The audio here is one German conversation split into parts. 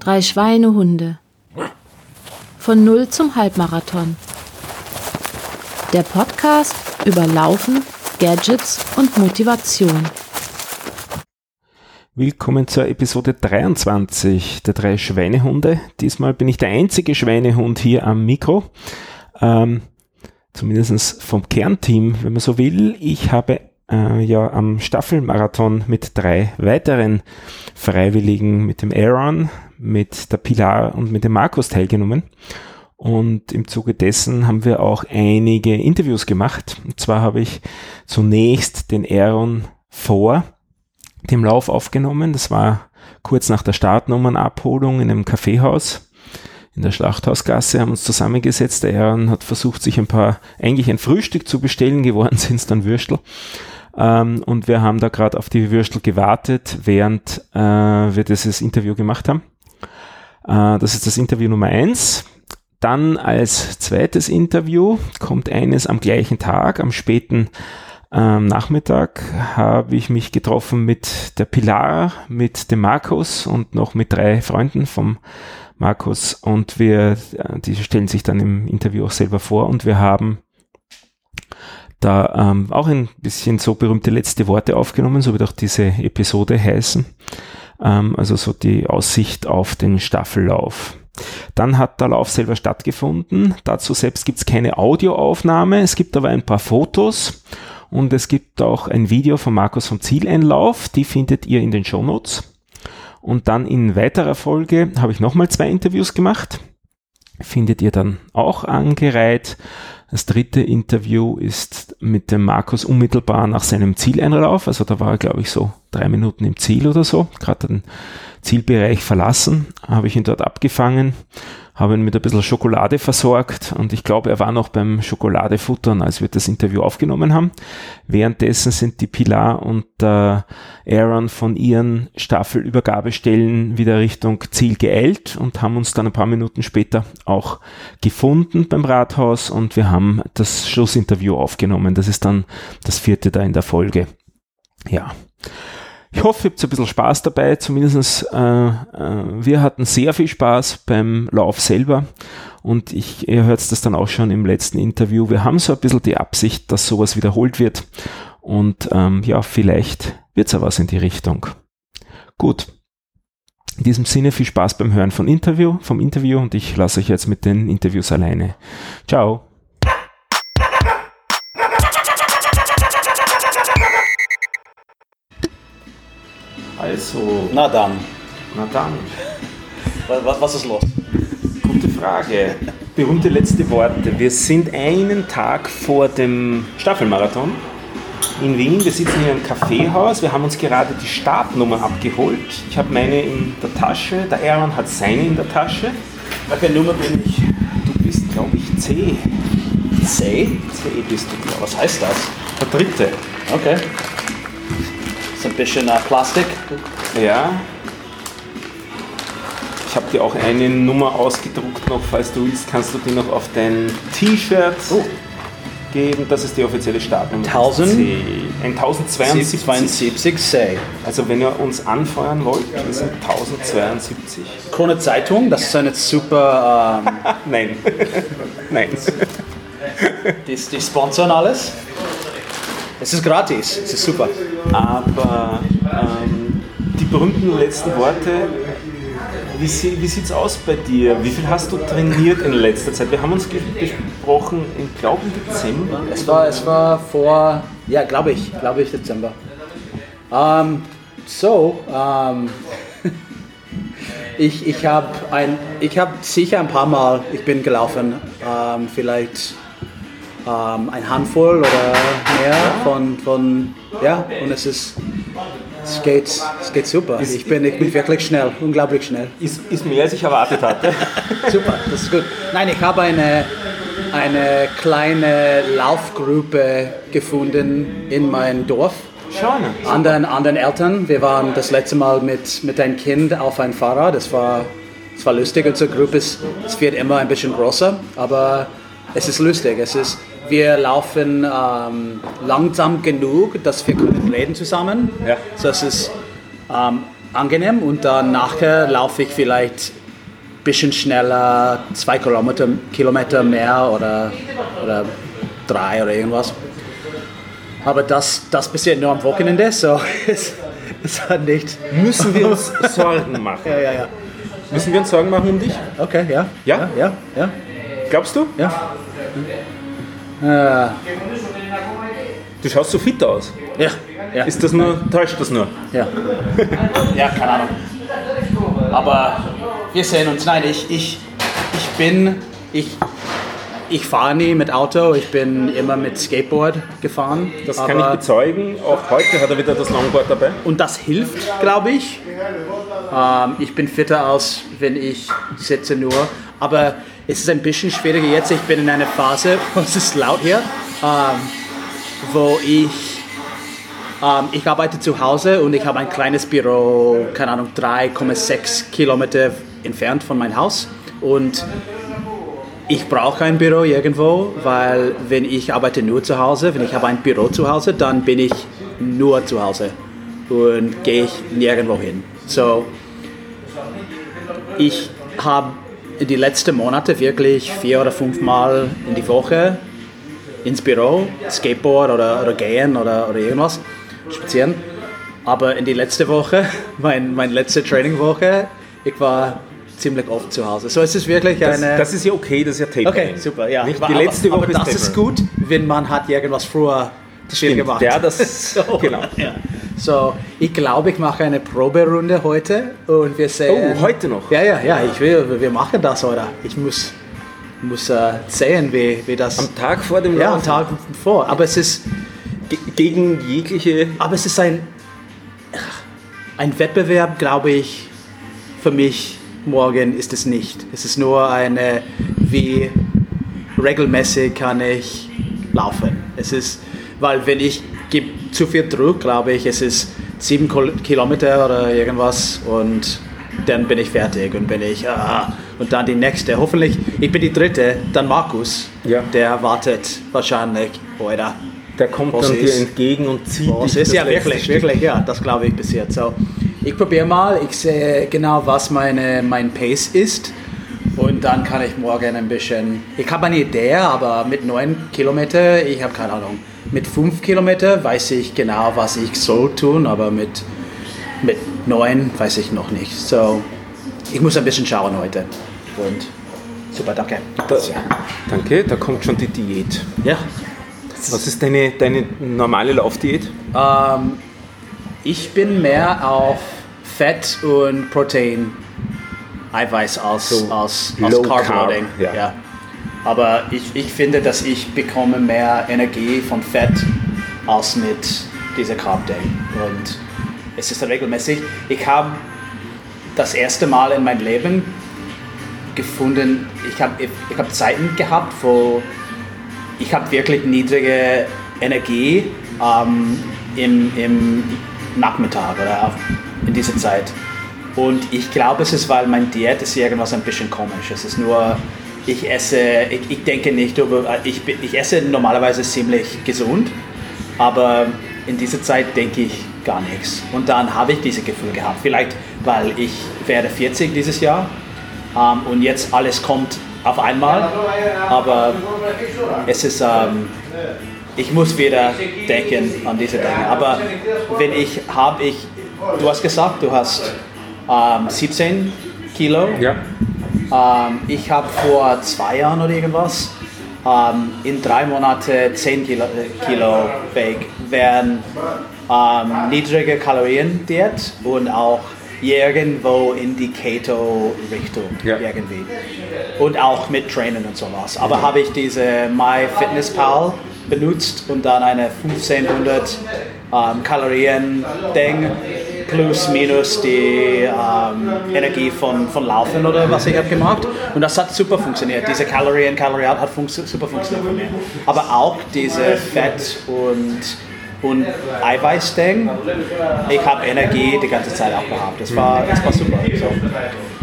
Drei Schweinehunde. Von Null zum Halbmarathon. Der Podcast über Laufen, Gadgets und Motivation. Willkommen zur Episode 23 der drei Schweinehunde. Diesmal bin ich der einzige Schweinehund hier am Mikro. Ähm, zumindest vom Kernteam, wenn man so will. Ich habe äh, ja am Staffelmarathon mit drei weiteren Freiwilligen, mit dem Aaron, mit der Pilar und mit dem Markus teilgenommen. Und im Zuge dessen haben wir auch einige Interviews gemacht. Und zwar habe ich zunächst den Aaron vor dem Lauf aufgenommen. Das war kurz nach der Startnummernabholung in einem Kaffeehaus in der Schlachthausgasse, haben uns zusammengesetzt. Der Aaron hat versucht, sich ein paar, eigentlich ein Frühstück zu bestellen, geworden sind es dann Würstel. Ähm, und wir haben da gerade auf die Würstel gewartet, während äh, wir dieses Interview gemacht haben. Äh, das ist das Interview Nummer eins. Dann als zweites Interview kommt eines am gleichen Tag, am späten ähm, Nachmittag habe ich mich getroffen mit der Pilar, mit dem Markus und noch mit drei Freunden vom Markus und wir, äh, die stellen sich dann im Interview auch selber vor und wir haben da ähm, auch ein bisschen so berühmte letzte Worte aufgenommen, so wird auch diese Episode heißen. Ähm, also so die Aussicht auf den Staffellauf. Dann hat der Lauf selber stattgefunden. Dazu selbst gibt es keine Audioaufnahme, es gibt aber ein paar Fotos und es gibt auch ein Video von Markus vom Zieleinlauf, die findet ihr in den Shownotes. Und dann in weiterer Folge habe ich nochmal zwei Interviews gemacht. Findet ihr dann auch angereiht. Das dritte Interview ist mit dem Markus unmittelbar nach seinem Zieleinlauf. Also da war er, glaube ich, so drei Minuten im Ziel oder so. Gerade den Zielbereich verlassen, habe ich ihn dort abgefangen habe ihn mit ein bisschen Schokolade versorgt und ich glaube, er war noch beim Schokoladefuttern, als wir das Interview aufgenommen haben. Währenddessen sind die Pilar und der Aaron von ihren Staffelübergabestellen wieder Richtung Ziel geeilt und haben uns dann ein paar Minuten später auch gefunden beim Rathaus und wir haben das Schlussinterview aufgenommen. Das ist dann das vierte da in der Folge. Ja. Ich hoffe, ihr habt ein bisschen Spaß dabei. Zumindest äh, äh, wir hatten sehr viel Spaß beim Lauf selber. Und ich, ihr hört das dann auch schon im letzten Interview. Wir haben so ein bisschen die Absicht, dass sowas wiederholt wird. Und ähm, ja, vielleicht wird es ja was in die Richtung. Gut. In diesem Sinne viel Spaß beim Hören von Interview, vom Interview und ich lasse euch jetzt mit den Interviews alleine. Ciao. Also. Na dann. Na dann. Was, was ist los? Gute Frage. Berühmte letzte Worte. Wir sind einen Tag vor dem Staffelmarathon in Wien. Wir sitzen hier im Kaffeehaus. Wir haben uns gerade die Startnummer abgeholt. Ich habe meine in der Tasche. Der Aaron hat seine in der Tasche. Welche Nummer bin ich? Du bist, glaube ich, C. C? C bist du, glaube Was heißt das? Der dritte. Okay. Ist ein bisschen äh, Plastik. Ja. Ich habe dir auch eine Nummer ausgedruckt noch, falls du willst, kannst du die noch auf dein T-Shirt Oh. geben. Das ist die offizielle Startnummer. 1000? C. 1072. 72 C. Also wenn ihr uns anfeuern wollt, wir sind 1072. Krone Zeitung, das ist eine super. Ähm, Nein. Nein. die, die sponsern alles. Es ist gratis, es ist super. Aber ähm, die berühmten letzten Worte, wie, wie sieht es aus bei dir? Wie viel hast du trainiert in letzter Zeit? Wir haben uns ge- besprochen, im glaube Dezember. Es war, es war vor, ja, glaube ich, glaube ich, Dezember. Ähm, so, ähm, ich, ich habe habe sicher ein paar Mal, ich bin gelaufen, ähm, vielleicht ähm, ein Handvoll oder mehr von, von, ja, und es ist, es geht, es geht super. Ich bin, ich bin wirklich schnell, unglaublich schnell. Ist, ist mehr als ich erwartet hatte. Super, das ist gut. Nein, ich habe eine, eine kleine Laufgruppe gefunden in meinem Dorf. Schon. Anderen, anderen Eltern. Wir waren das letzte Mal mit, mit einem Kind auf ein Fahrrad. Das war, das war lustig. Unsere Gruppe ist, es wird immer ein bisschen größer, aber es ist lustig. Es ist, wir laufen ähm, langsam genug, dass wir können reden zusammen. Ja. Es ist ähm, angenehm und dann nachher laufe ich vielleicht ein bisschen schneller, zwei Kilometer, Kilometer mehr oder, oder drei oder irgendwas. Aber das, das passiert nur am Wochenende, so es hat nicht. Müssen wir uns Sorgen machen? Ja, ja, ja. Müssen wir uns Sorgen machen um dich? Okay, ja. Ja? Ja, ja, Glaubst du? ja. Ja, Du schaust so fit aus. ja, ja. Ist das nur, täuscht das nur? Ja. ja, keine Ahnung. Aber wir sehen uns. Nein, ich, ich, ich bin, ich, ich fahre nie mit Auto, ich bin immer mit Skateboard gefahren. Das kann ich bezeugen. Auch heute hat er wieder das Longboard dabei. Und das hilft, glaube ich. Ähm, ich bin fitter aus, wenn ich sitze nur. Aber es ist ein bisschen schwieriger jetzt. Ich bin in einer Phase, es ist laut hier, ähm, wo ich ähm, ich arbeite zu Hause und ich habe ein kleines Büro, keine Ahnung, 3,6 Kilometer entfernt von meinem Haus. Und ich brauche ein Büro irgendwo, weil wenn ich arbeite nur zu Hause, wenn ich habe ein Büro zu Hause, dann bin ich nur zu Hause und gehe ich nirgendwo hin. So, ich habe die letzten Monate wirklich vier oder fünf Mal in die Woche ins Büro, Skateboard oder, oder gehen oder, oder irgendwas, spazieren. Aber in die letzte Woche, mein, meine letzte Trainingwoche, ich war ziemlich oft zu Hause. So es ist wirklich Das, eine... das ist ja okay, das ist ja Tapering. okay, super, ja. Nicht? Aber- Die letzte aber, Woche aber das ist ist gut, wenn man hat irgendwas früher viel Stimmt, gemacht. ja, das- so, genau. Ja. So, ich glaube, ich mache eine Proberunde heute und wir sehen... Oh, heute noch? Ja, ja, ja, ich will, wir machen das, oder? Ich muss, muss äh, sehen, wie, wie das... Am Tag vor dem ja, am Laufen. Tag vor. Aber es ist, Ge- Gegen jegliche. aber es ist ein, ein Wettbewerb, glaube ich, für mich morgen ist es nicht. Es ist nur eine, wie regelmäßig kann ich laufen. Es ist, weil wenn ich gebe zu viel Druck, glaube ich, es ist sieben Kil- Kilometer oder irgendwas und dann bin ich fertig und bin ich, ah, und dann die nächste. Hoffentlich, ich bin die dritte, dann Markus, Ja. der wartet wahrscheinlich heute. Der kommt Was dann dir ist? entgegen und zieht es dich ist ja wirklich, Stück. wirklich, ja, das glaube ich bis jetzt. So, ich probiere mal, ich sehe genau, was meine, mein Pace ist und dann kann ich morgen ein bisschen, ich habe eine Idee, aber mit 9 Kilometer, ich habe keine Ahnung. Mit 5 Kilometer weiß ich genau, was ich soll tun, aber mit, mit 9 weiß ich noch nicht. So, ich muss ein bisschen schauen heute und super, danke. Da, danke, da kommt schon die Diät. Ja, Was ist deine, deine normale Laufdiät? Ähm, ich bin mehr auf Fett und Protein, Eiweiß als, So als, als low Carb ja. Ja. Aber ich, ich finde, dass ich bekomme mehr Energie von Fett als mit dieser Carb Day. Und es ist regelmäßig. Ich habe das erste Mal in meinem Leben gefunden, ich habe ich, hab Zeiten gehabt, wo ich habe wirklich niedrige Energie ähm, im, im Nachmittag oder in dieser Zeit. Und ich glaube, es ist, weil mein Diät ist irgendwas ein bisschen komisch. Es ist nur, ich esse, ich, ich denke nicht ich, ich esse normalerweise ziemlich gesund, aber in dieser Zeit denke ich gar nichts. Und dann habe ich dieses Gefühl gehabt. Vielleicht, weil ich werde 40 dieses Jahr ähm, und jetzt alles kommt auf einmal. Aber es ist, ähm, ich muss wieder denken an diese Dinge. Aber wenn ich habe, ich, du hast gesagt, du hast ähm, 17 Kilo. Ja. Ähm, ich habe vor zwei Jahren oder irgendwas ähm, in drei Monaten 10 Kilo, äh, Kilo weg, während ähm, niedrige Kalorien Diät und auch irgendwo in die Keto-Richtung Ja. irgendwie. Und auch mit Trainen und sowas. Aber habe ich diese MyFitnessPal benutzt und dann eine 1500 ähm, Kalorien Ding plus minus die ähm, Energie von, von Laufen oder was ich habe gemacht. Und das hat super funktioniert. Diese Kalorien, Kaloriat hat funktio super funktioniert für mich. Aber auch diese Fett und und Eiweißding, ich habe Energie die ganze Zeit auch gehabt. Das war, das war super. So,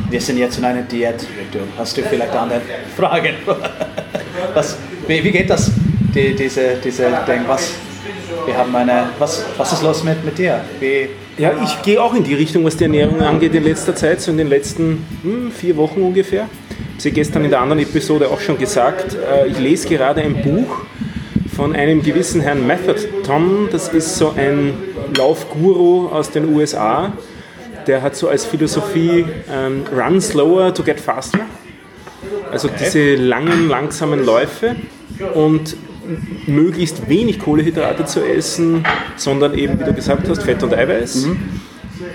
wir sind jetzt in einer Diätrichtung. Hast du vielleicht andere Fragen? Was, wie, wie geht das, die, diese, diese Ding? Was, Wir haben eine. Was, was ist los mit, mit dir? Wie, Ja, ich gehe auch in die Richtung, was die Ernährung angeht in letzter Zeit, so in den letzten hm, vier Wochen ungefähr. Ich habe sie gestern in der anderen Episode auch schon gesagt. Äh, ich lese gerade ein Buch von einem gewissen Herrn Method Tom. Das ist so ein Laufguru aus den USA. Der hat so als Philosophie ähm, Run slower to get faster. Also diese langen, langsamen Läufe und möglichst wenig Kohlehydrate zu essen, sondern eben, wie du gesagt hast, Fett und Eiweiß,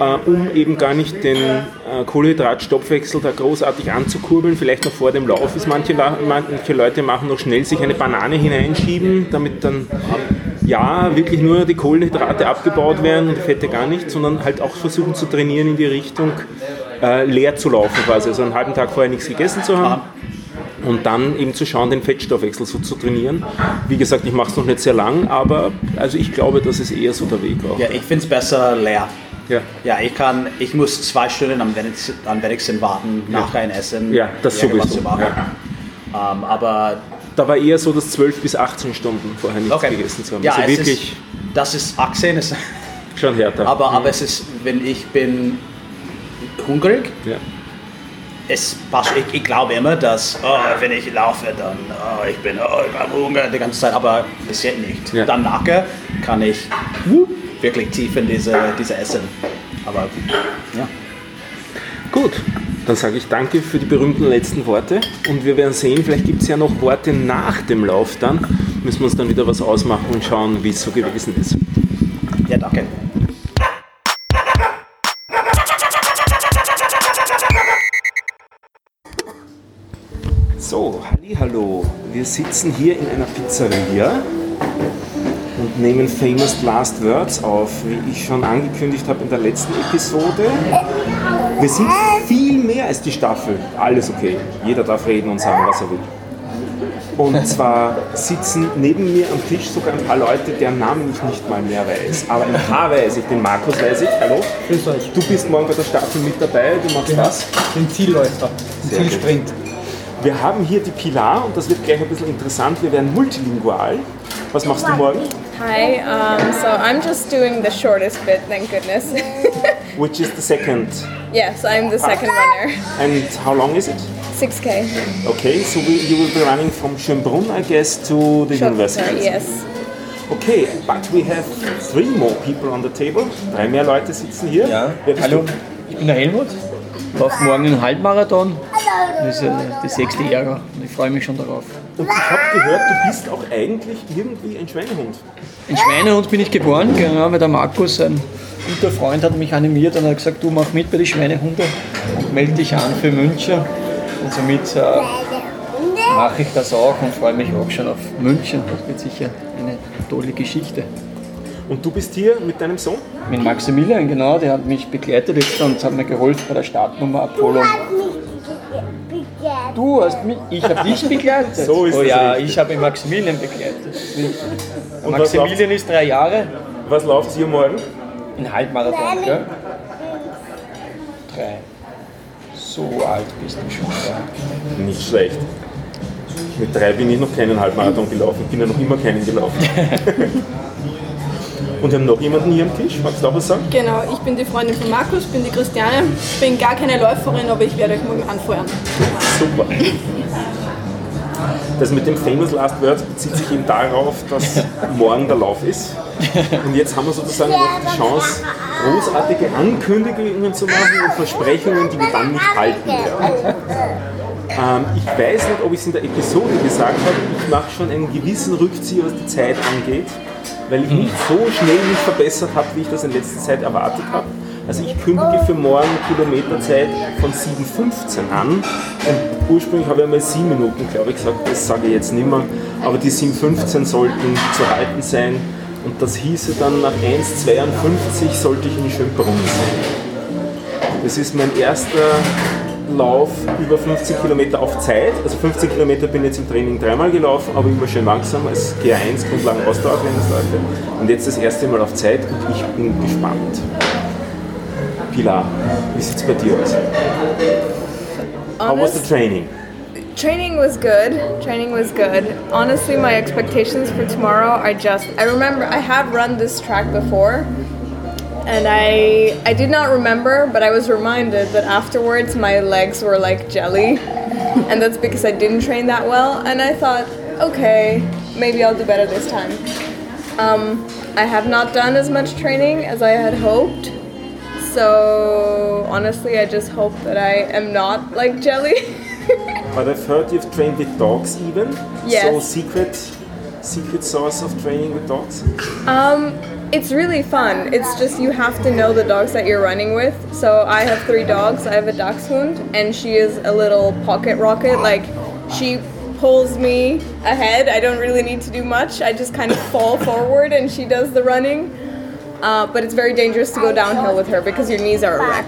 äh, um eben gar nicht den äh, Kohlenhydratstoffwechsel da großartig anzukurbeln. Vielleicht noch vor dem Lauf ist manche, manche Leute machen noch schnell sich eine Banane hineinschieben, damit dann ja wirklich nur die Kohlenhydrate abgebaut werden und die Fette gar nicht, sondern halt auch versuchen zu trainieren in die Richtung äh, leer zu laufen quasi, also einen halben Tag vorher nichts gegessen zu haben und dann eben zu schauen, den Fettstoffwechsel so zu trainieren. Wie gesagt, ich mache es noch nicht sehr lang, aber also ich glaube, das ist eher so der Weg auch. ja, ich finde es besser leer. Ja. Ja, ich kann, ich muss zwei Stunden am wenigsten, am wenigsten warten nach ein Essen. Ja, das sowieso, zu machen. Ähm, aber Da war eher so, dass 12 bis 18 Stunden vorher nichts okay. gegessen zu haben. Ja, also wirklich ist, das ist 18, ist, schon härter. aber, aber es ist, wenn ich bin hungrig, ja. Es passt, ich, ich glaube immer, dass oh, wenn ich laufe, dann oh, ich bin oh, ich habe Hunger die ganze Zeit, aber bis jetzt nicht. Ja. Dann nachher kann ich wup, wirklich tief in diese, diese Essen. Aber ja. Gut, dann sage ich danke für die berühmten letzten Worte und wir werden sehen, vielleicht gibt es ja noch Worte nach dem Lauf dann. Müssen wir uns dann wieder was ausmachen und schauen, wie es so gewesen ist. Ja, danke. Wir sitzen hier in einer Pizzeria und nehmen Famous Last Words auf, wie ich schon angekündigt habe in der letzten Episode. Wir sind viel mehr als die Staffel. Alles okay. Jeder darf reden und sagen, was er will. Und zwar sitzen neben mir am Tisch sogar ein paar Leute, deren Namen ich nicht mal mehr weiß. Aber ein paar weiß ich. Den Markus weiß ich. Hallo. Grüß euch. Du bist morgen bei der Staffel mit dabei. Du machst was? Den Zielläufer, den Sehr gut. Wir haben hier die Pilar und das wird gleich ein bisschen interessant. Wir werden multilingual. Was machst du morgen? Hi, um, so I'm just doing the shortest bit, thank goodness. Which is the second. yes, I'm the second runner. And how long is it? 6K. Okay, so we, you will be running from Schönbrunn, I guess, to the Short university. yes. Okay, but we have three more people on the table. Drei mehr Leute sitzen hier. Ja, hallo, du? ich bin der Helmut. Laufe morgen einen Halbmarathon. Das ist äh, die sechste Ära und ich freue mich schon darauf. Und ich habe gehört, du bist auch eigentlich irgendwie ein Schweinehund. Ein Schweinehund bin ich geboren, genau, weil der Markus, ein guter Freund, hat mich animiert und hat gesagt, du mach mit bei den Schweinehunde und melde dich an für München. Und somit äh, mache ich das auch und freue mich auch schon auf München. Das wird sicher eine tolle Geschichte. Und du bist hier mit deinem Sohn? Mit Maximilian, genau, der hat mich begleitet jetzt und hat mir geholfen bei der Startnummerabholung. Du hast mich, ich habe dich begleitet. So ist oh es ja, richtig. ich habe Maximilian begleitet. Und Maximilian ist drei Jahre, Was läuft hier morgen? ein Halbmarathon, gell? Drei. So alt bist du schon, ja. Nicht schlecht. Mit drei bin ich noch keinen Halbmarathon gelaufen, bin ja noch immer keinen gelaufen. Und wir haben noch jemanden hier am Tisch. Magst du auch was sagen? Genau, ich bin die Freundin von Markus, bin die Christiane. Bin gar keine Läuferin, aber ich werde euch morgen anfeuern. Super. Das mit dem Famous Last Words bezieht sich eben darauf, dass morgen der Lauf ist. Und jetzt haben wir sozusagen noch die Chance, großartige Ankündigungen zu machen und Versprechungen, die wir dann nicht halten werden. Ähm, ich weiß nicht, ob ich es in der Episode gesagt habe, ich mache schon einen gewissen Rückzieher, was die Zeit angeht, weil ich nicht so schnell mich verbessert habe, wie ich das in letzter Zeit erwartet habe. Also ich kündige für morgen Kilometerzeit von 7,15 an. Und ursprünglich habe ich einmal 7 Minuten, glaube ich, gesagt, das sage ich jetzt nicht mehr. Aber die 7,15 sollten zu halten sein. Und das hieße dann nach 1,52 sollte ich in Schönbrunn sein. Das ist mein erster Lauf über 15 Kilometer auf Zeit. Also 15 Kilometer bin ich jetzt im Training dreimal gelaufen, aber immer schön langsam als G1 Grundlagen Ausdauertrainingsläufe. Und jetzt das erste Mal auf Zeit und ich bin gespannt. Pilar, wie sieht es bei dir aus? How was the training? training was good. Training was good. Honestly, my expectations for tomorrow are just. I remember I have run this track before, and I I did not remember, but I was reminded that afterwards my legs were like jelly, and that's because I didn't train that well. And I thought, okay, maybe I'll do better this time. Um, I have not done as much training as I had hoped. So honestly, I just hope that I am not like jelly. But I've heard you've trained with dogs even. Yes. So secret, secret source of training with dogs. Um, it's really fun. It's just you have to know the dogs that you're running with. So I have three dogs. I have a dachshund, and she is a little pocket rocket. Like she pulls me ahead. I don't really need to do much. I just kind of fall forward, and she does the running. Uh, but it's very dangerous to go downhill with her because your knees are a wreck.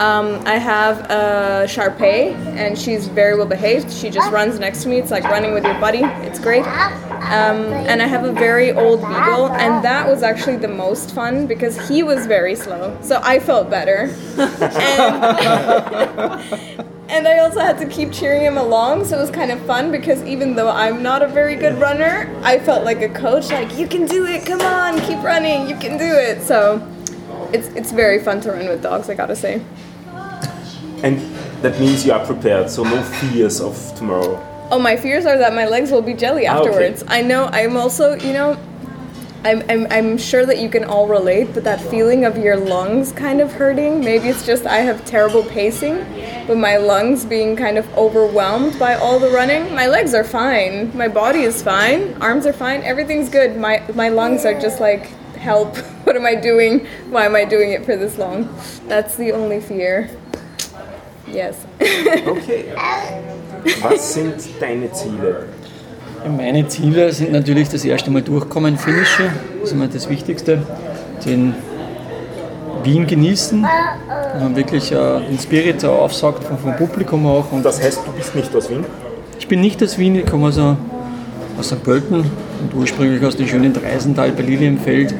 Um, I have a Sharpei, and she's very well behaved. She just runs next to me. It's like running with your buddy. It's great. Um, and I have a very old beagle, and that was actually the most fun because he was very slow. So I felt better. and, and I also had to keep cheering him along, so it was kind of fun because even though I'm not a very good runner, I felt like a coach, like, you can do it, come on, keep running, you can do it. So it's, it's very fun to run with dogs, I gotta say. And that means you are prepared, so no fears of tomorrow. Oh, my fears are that my legs will be jelly Ah, okay. afterwards. I know. I'm also, you know, I'm, I'm, I'm sure that you can all relate, but that feeling of your lungs kind of hurting. Maybe it's just I have terrible pacing, but my lungs being kind of overwhelmed by all the running. My legs are fine. My body is fine. Arms are fine. Everything's good. My my lungs are just like, help. What am I doing? Why am I doing it for this long? That's the only fear. Yes. Okay. Was sind deine Ziele? Meine Ziele sind natürlich das erste Mal durchkommen, Finisher, das ist immer das Wichtigste. Den Wien genießen, wenn man wirklich äh, den Spirit aufsaugt vom, vom Publikum auch. Und Das heißt, du bist nicht aus Wien? ich bin nicht aus Wien, ich komme also aus St. Pölten und ursprünglich aus dem schönen Dreisental bei Lilienfeld.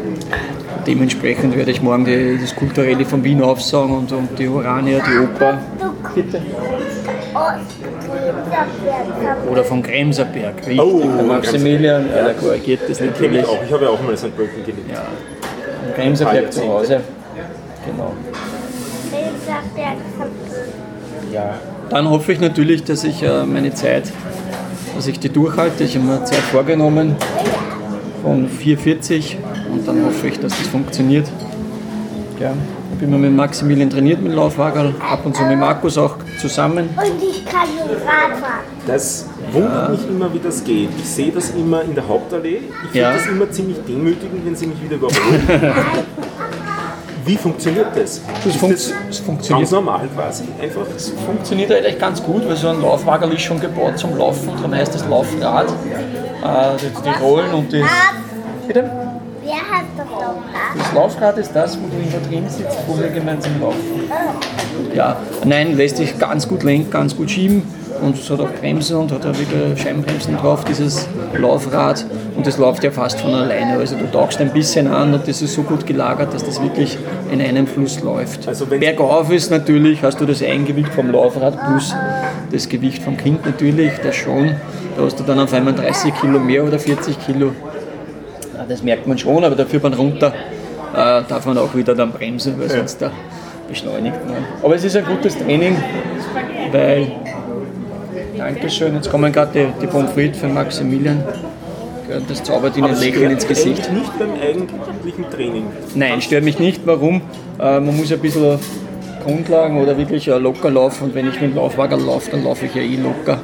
Dementsprechend werde ich morgen die, das Kulturelle von Wien aufsagen und, und die Urania, die Oper. Bitte. Oder vom Kremserberg. Richtig, Oh, der Maximilian, ja, der korrigiert das Kenn natürlich. ich auch. Ich habe ja auch mal in St. Pölten gelebt. Ja, am Kremserberg zu Hause. Genau. Ja. Dann hoffe ich natürlich, dass ich äh, meine Zeit, dass ich die durchhalte. Ich habe mir Zeit vorgenommen von 4,40 und dann hoffe ich, dass das funktioniert. Ja. Ich bin mal mit Maximilian trainiert mit dem Laufwagen, ab und zu mit Markus auch zusammen. Und ich kann Rad fahren. Das wundert mich immer, wie das geht. Ich sehe das immer in der Hauptallee. Ich finde Ja. das immer ziemlich demütigend, wenn sie mich wieder überholen. wie funktioniert das? Das funkt- das das funktioniert. ganz normal quasi? Einfach funktioniert eigentlich ganz gut, weil so ein Laufwagen ist schon gebaut zum Laufen, darum heißt das Laufrad. Äh, die, die Rollen und die. Bitte? Das Laufrad? Ist das, wo du immer drin sitzt, wo wir gemeinsam laufen. Ja, nein, lässt sich ganz gut lenken, ganz gut schieben und es hat auch Bremsen und hat auch wieder Scheibenbremsen drauf, dieses Laufrad. Und das läuft ja fast von alleine. Also du tauchst ein bisschen an und das ist so gut gelagert, dass das wirklich in einem Fluss läuft. Also wenn- Bergauf ist natürlich, hast du das Eigengewicht vom Laufrad plus das Gewicht vom Kind natürlich, das schon. Da hast du dann auf einmal 30 Kilo mehr oder 40 Kilo. Das merkt man schon, aber dafür beim runter äh, darf man auch wieder dann bremsen, weil sonst da beschleunigt man. Aber es ist ein gutes Training, weil, Dankeschön, jetzt kommen gerade die, die Pommes frites für Maximilian. Das zaubert ihnen Lächeln ins stört Gesicht. eigentlich nicht beim eigentlichen Training. Nein, stört mich nicht. Warum? Äh, man muss ein bisschen Grundlagen oder wirklich äh, locker laufen. Und wenn ich mit dem Laufwagen laufe, dann laufe ich ja eh locker.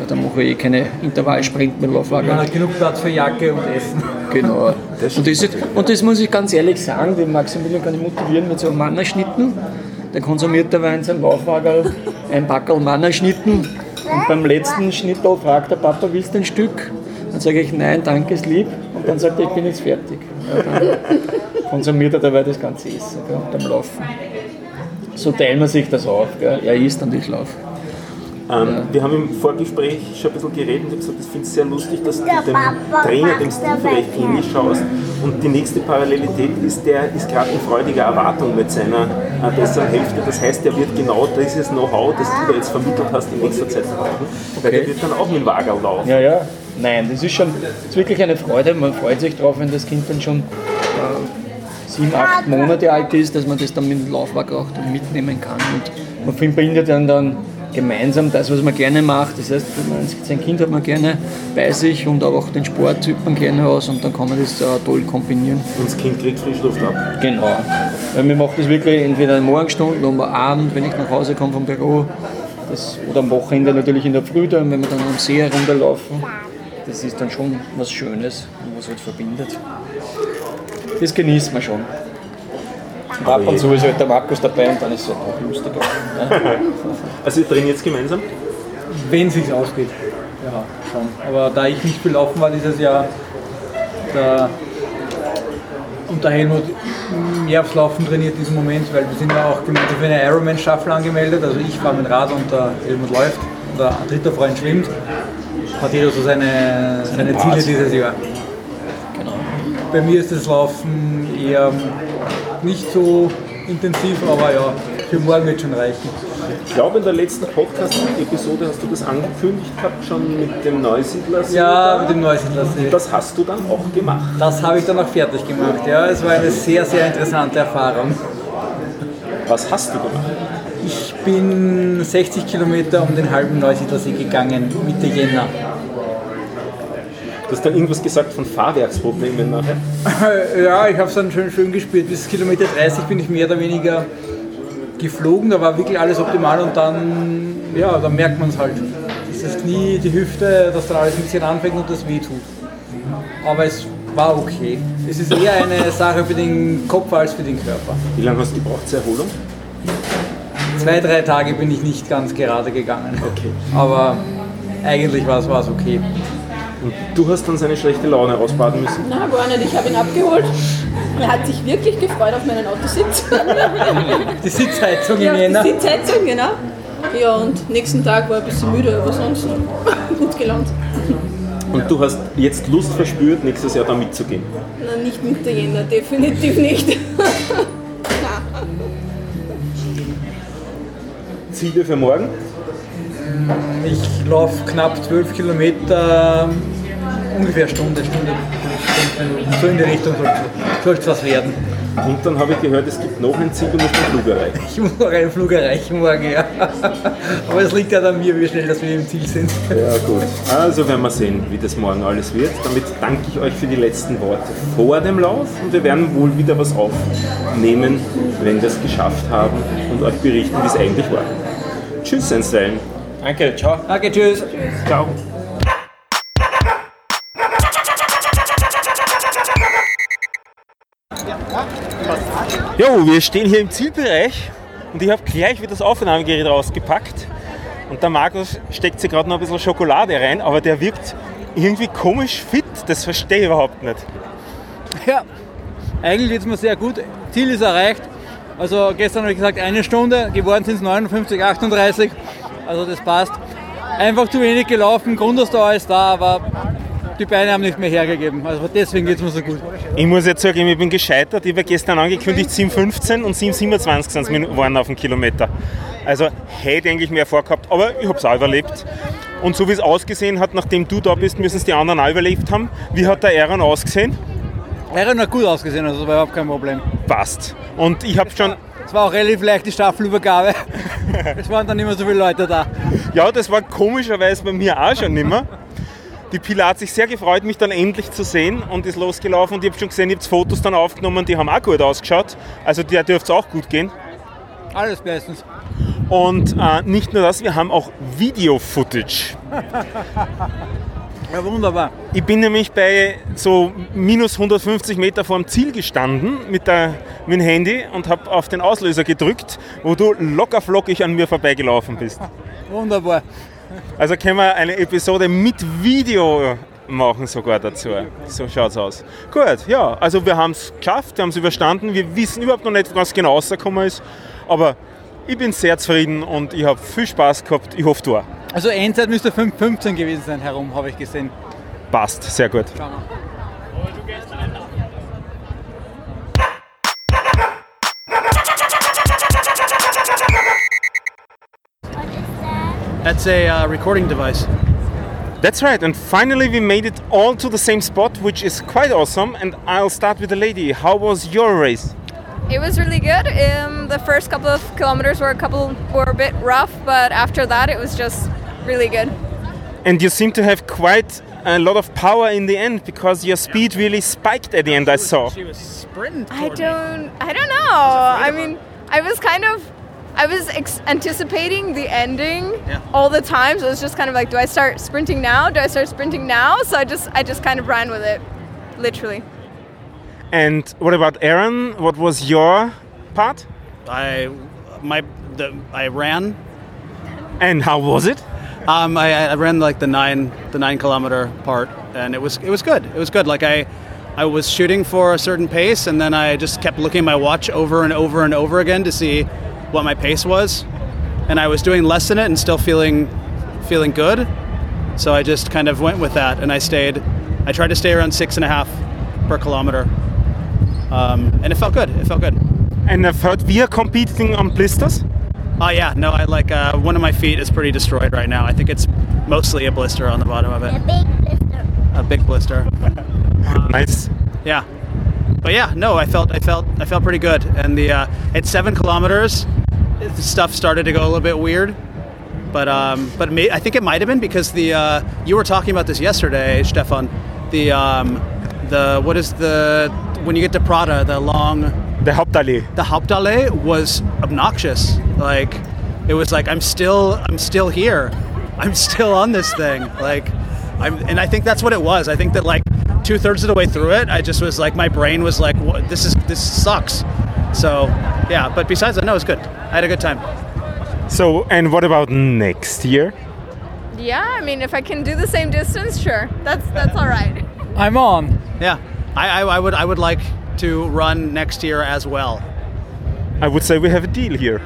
Da- Dann mache ich eh keine Intervallsprint mit dem Laufwagen. Hat genug Platz für Jacke und Essen. Genau. und, das ist, und das muss ich ganz ehrlich sagen, den Maximilian kann ich motivieren mit so einem Mannerschnitten. Der konsumiert dabei in seinem Laufwagen ein Packerl Mannerschnitten. Und beim letzten Schnittel fragt der Papa, willst du ein Stück? Dann sage ich, nein, danke, ist lieb. Und dann sagt er, ich bin jetzt fertig. Ja, dann konsumiert er dabei das ganze Essen gell, beim Laufen. So teilen wir sich das auf. Gell. Er isst und ich laufe. Ähm, Wir haben im Vorgespräch schon ein bisschen geredet und ich habe gesagt, ich finde es sehr lustig, dass du dem Trainer, dem Steve, recht ähnlich schaust. Und die nächste Parallelität ist, der ist gerade in freudiger Erwartung mit seiner äh, besseren Hälfte. Das heißt, er wird genau dieses Know-how, das du da jetzt vermittelt hast, in nächster Zeit brauchen. Weil der wird dann auch mit dem Wagen laufen. Ja, ja. Nein, das ist schon das ist wirklich eine Freude. Man freut sich drauf, wenn das Kind dann schon äh, sieben, acht Monate alt ist, dass man das dann mit dem Laufwagen auch dann mitnehmen kann. Und man verbindet dann, dann gemeinsam das, was man gerne macht. Das heißt, wenn man sein Kind hat man gerne bei sich und auch den Sport übt man gerne aus und dann kann man das äh, toll kombinieren. Und das Kind kriegt Frischluft ab. Genau. Weil wir machen das wirklich entweder in Morgenstunden oder am Abend, wenn ich nach Hause komme vom Büro. Das, oder am Wochenende natürlich in der Früh dann, wenn wir dann am See herunterlaufen. Das ist dann schon was Schönes, was halt verbindet. Das genießt man schon. Ab und zu ist halt der Markus dabei und dann ist es auch lustiger. Ja. Also ihr trainiert jetzt gemeinsam? Wenn es sich ausgeht. Ja, schon. Aber da ich nicht belaufen war dieses Jahr, da und der Helmut mehr aufs Laufen trainiert diesen Moment, weil wir sind ja auch gemeinsam für eine Ironman-Staffel angemeldet. Also ich fahre mit dem Rad und der Helmut läuft und der dritte Freund schwimmt. Hat jeder so seine, seine Ziele dieses Jahr. Genau. Bei mir ist das Laufen eher nicht so intensiv, aber ja, für morgen wird schon reichen. Ich glaube, in der letzten Podcast-Episode hast du das angekündigt gehabt, schon mit dem Neusiedler. Ja, mit dem Neusiedlersee. Das hast du dann auch gemacht. Das habe ich dann auch fertig gemacht. Ja, es war eine sehr, sehr interessante Erfahrung. Was hast du gemacht? Ich bin 60 Kilometer um den halben Neusiedlersee gegangen, Mitte Jänner. Du hast dann irgendwas gesagt von Fahrwerksproblemen nachher. Ja, ich habe es dann schön, schön gespielt. Bis Kilometer 30 bin ich mehr oder weniger geflogen, da war wirklich alles optimal und dann, ja, dann merkt man es halt. Das ist nie die Hüfte, dass dann alles ein bisschen anfängt und das wehtut. Aber es war okay. Es ist eher eine Sache für den Kopf als für den Körper. Wie lange hast du gebraucht zur Erholung? Zwei, drei Tage bin ich nicht ganz gerade gegangen. Okay. Aber eigentlich war es okay. Und du hast dann seine schlechte Laune ausbaden müssen? Na, gar nicht. Ich habe ihn abgeholt. Er hat sich wirklich gefreut auf meinen Autositz. Die Sitzheizung ja, in Jänner. die Sitzheizung, genau. Ja, und nächsten Tag war er ein bisschen müde, aber sonst gut gelaunt. Und du hast jetzt Lust verspürt, nächstes Jahr da mitzugehen. Na, nicht mit der Jänner, definitiv nicht. Ziele für morgen? Ich laufe knapp 12 Kilometer, ungefähr Stunde, Stunde, Stunde Minuten. So in die Richtung soll es was werden. Und dann habe ich gehört, es gibt noch ein Ziel, du musst den Flug erreichen. Ich muss noch einen Flug erreichen morgen, ja. Aber es liegt ja an mir, wie schnell dass wir im Ziel sind. Ja, gut. Also werden wir sehen, wie das morgen alles wird. Damit danke ich euch für die letzten Worte vor dem Lauf und wir werden wohl wieder was aufnehmen, wenn wir es geschafft haben und euch berichten, wie es eigentlich war. Tschüss, einstweilen. Danke, ciao. Danke, tschüss. Ciao. Jo, wir stehen hier im Zielbereich und ich habe gleich wieder das Aufnahmegerät rausgepackt. Und der Markus steckt sich gerade noch ein bisschen Schokolade rein, aber der wirkt irgendwie komisch fit. Das verstehe ich überhaupt nicht. Ja, eigentlich geht es mir sehr gut. Ziel ist erreicht. Also gestern habe ich gesagt eine Stunde, geworden sind es 59, 38. Also das passt. Einfach zu wenig gelaufen, Grundausdauer ist da, aber die Beine haben nicht mehr hergegeben. Also deswegen geht es mir so gut. Ich muss jetzt sagen, ich bin gescheitert. Ich habe gestern angekündigt 7,15 und 7,27 sind es waren auf den Kilometer. Also hätte eigentlich mehr vorgehabt, aber ich habe es auch überlebt. Und so wie es ausgesehen hat, nachdem du da bist, müssen es die anderen auch überlebt haben. Wie hat der Aaron ausgesehen? Aaron hat gut ausgesehen, also das war überhaupt kein Problem. Passt. Und ich habe schon, Es war auch relativ leicht die Staffelübergabe. es waren dann nicht mehr so viele Leute da. ja, das war komischerweise bei mir auch schon nimmer. Die Pila hat sich sehr gefreut, mich dann endlich zu sehen und ist losgelaufen. Und ich habe schon gesehen, ihr habt Fotos dann aufgenommen, die haben auch gut ausgeschaut. Also der dürfte es auch gut gehen. Alles bestens. Und äh, nicht nur das, wir haben auch Video-Footage. Ja, wunderbar. Ich bin nämlich bei so minus 150 Meter vorm Ziel gestanden mit, der, mit dem Handy und habe auf den Auslöser gedrückt, wo du locker flockig an mir vorbeigelaufen bist. Wunderbar. Also können wir eine Episode mit Video machen sogar dazu. So schaut's aus. Gut, ja, also wir haben es geschafft, wir haben es überstanden. Wir wissen überhaupt noch nicht, was genau rausgekommen ist, aber ich bin sehr zufrieden und ich habe viel Spaß gehabt. Ich hoffe, du auch. Also Endzeit müsste 5,15 gewesen sein herum, habe ich gesehen. Passt, sehr gut. Schauen wir. That's a uh, recording device. That's right, and finally we made it all to the same spot, which is quite awesome. And I'll start with the lady. How was your race? It was really good. Um, the first couple of kilometers were a couple were a bit rough, but after that it was just really good. And you seem to have quite a lot of power in the end because your speed really spiked at the end. I saw. She was sprinting. I don't I don't know. I mean, I was kind of I was ex- anticipating the ending Yeah. all the time, so it was just kind of like, do I start sprinting now? Do I start sprinting now? So I just I just kind of ran with it, literally. And what about Aaron? What was your part? I my the I ran. And how was it? Um, I, I ran like the nine the nine kilometer part, and it was it was good. It was good. Like I I was shooting for a certain pace, and then I just kept looking at my watch over and over and over again to see what my pace was, and I was doing less than it and still feeling feeling good. So I just kind of went with that, and I stayed. I tried to stay around six and a half per kilometer, um, and it felt good. It felt good. And I've heard we are competing on blisters. Oh yeah, no, I like uh, one of my feet is pretty destroyed right now. I think it's mostly a blister on the bottom of it, A big blister. a big blister. Nice. Yeah, but yeah, no, I felt I felt I felt pretty good. And the uh, at seven kilometers, the stuff started to go a little bit weird. But um, but may, I think it might have been because the uh, you were talking about this yesterday, Stefan. The um, the what is the when you get to Prada, the long The Hauptallee. the Hauptallee was obnoxious. Like it was like I'm still I'm still here. I'm still on this thing. Like I'm and I think that's what it was. I think that like two thirds of the way through it, I just was like my brain was like, what, this is this sucks. So yeah, but besides that, no, it's good. I had a good time. So, and what about next year? Yeah, I mean, if I can do the same distance, sure, that's that's all right. I'm on. Yeah, I, I, I would I would like to run next year as well. I would say we have a deal here.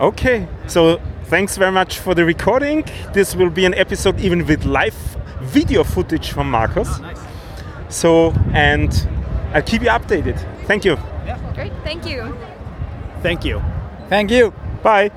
Okay, so thanks very much for the recording. This will be an episode even with live video footage from Marcos. So, and I'll keep you updated. Thank you. Great, thank you. Thank you. Thank you. Bye.